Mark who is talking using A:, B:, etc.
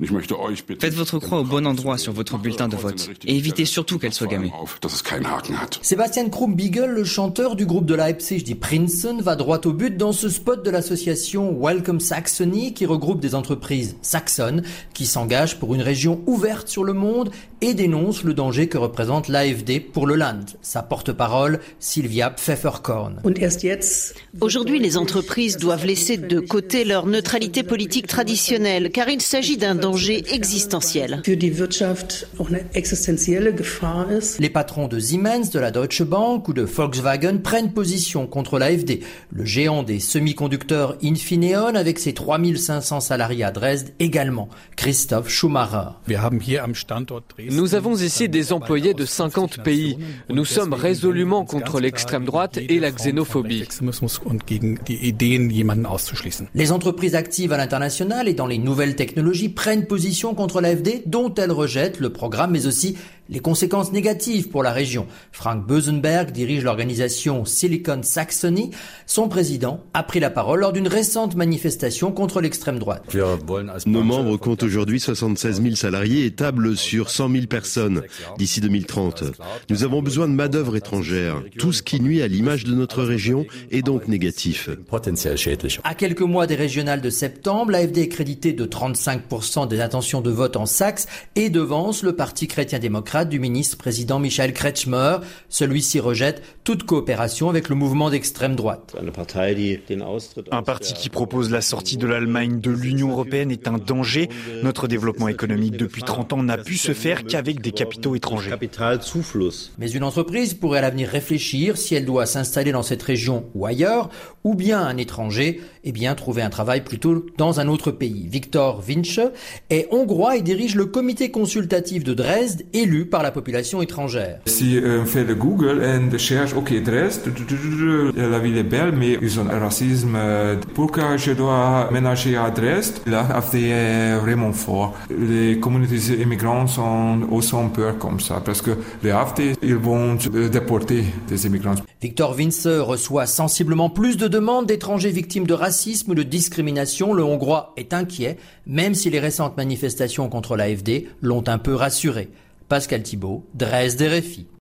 A: Faites votre croix au bon endroit sur votre bulletin de vote et évitez surtout qu'elle soit gammée.
B: Sébastien Krumbiegel, le chanteur du groupe de Leipzig dit Princeton, va droit au but dans ce spot de l'association Welcome Saxony qui regroupe des entreprises saxonnes qui s'engagent pour une région ouverte sur le monde et dénonce le danger que représente l'AFD pour le Land. Sa porte-parole, Sylvia Pfefferkorn.
C: Aujourd'hui, les entreprises doivent laisser de côté leur neutralité politique traditionnelle car il s'agit d'un danger existentiel.
B: Les patrons de Siemens, de la Deutsche Bank ou de Volkswagen prennent position contre l'AFD, le géant des semi-conducteurs Infineon avec ses 3500 salariés à Dresde également, Christoph Schumacher.
D: Nous avons ici des employés de 50 pays. Nous sommes résolument contre l'extrême droite et la xénophobie.
B: Les entreprises actives à l'international et dans les nouvelles technologies prennent position contre l'AFD dont elles rejettent le programme mais aussi les conséquences négatives pour la région. Frank Bösenberg dirige l'organisation Silicon Saxony. Son président a pris la parole lors d'une récente manifestation contre l'extrême droite.
E: Nos membres comptent aujourd'hui 76 000 salariés et tablent sur 100 000 personnes d'ici 2030. Nous avons besoin de main-d'œuvre étrangère. Tout ce qui nuit à l'image de notre région est donc négatif.
B: À quelques mois des régionales de septembre, l'AFD est crédité de 35% des intentions de vote en Saxe et devance le Parti chrétien-démocrate du ministre-président Michel Kretschmer. Celui-ci rejette toute coopération avec le mouvement d'extrême droite.
F: Un parti qui propose la sortie de l'Allemagne de l'Union européenne est un danger. Notre développement économique depuis 30 ans n'a pu se faire qu'avec des capitaux étrangers.
B: Mais une entreprise pourrait à l'avenir réfléchir si elle doit s'installer dans cette région ou ailleurs, ou bien un étranger, eh bien trouver un travail plutôt dans un autre pays. Victor Vince est hongrois et dirige le comité consultatif de Dresde, élu par la population étrangère.
G: Si on fait le Google et cherche, ok, Dresde, la ville est belle, mais ils ont un racisme. Pourquoi je dois ménager à Dresde La AFD est vraiment fort. Les communautés immigrantes sont aussi un peu comme ça, parce que les AFD, ils vont déporter des immigrants.
B: Victor Vince reçoit sensiblement plus de demandes d'étrangers victimes de racisme ou de discrimination. Le Hongrois est inquiet, même si les récentes manifestations contre l'AFD l'ont un peu rassuré. Pascal Thibault, Dresde RFI.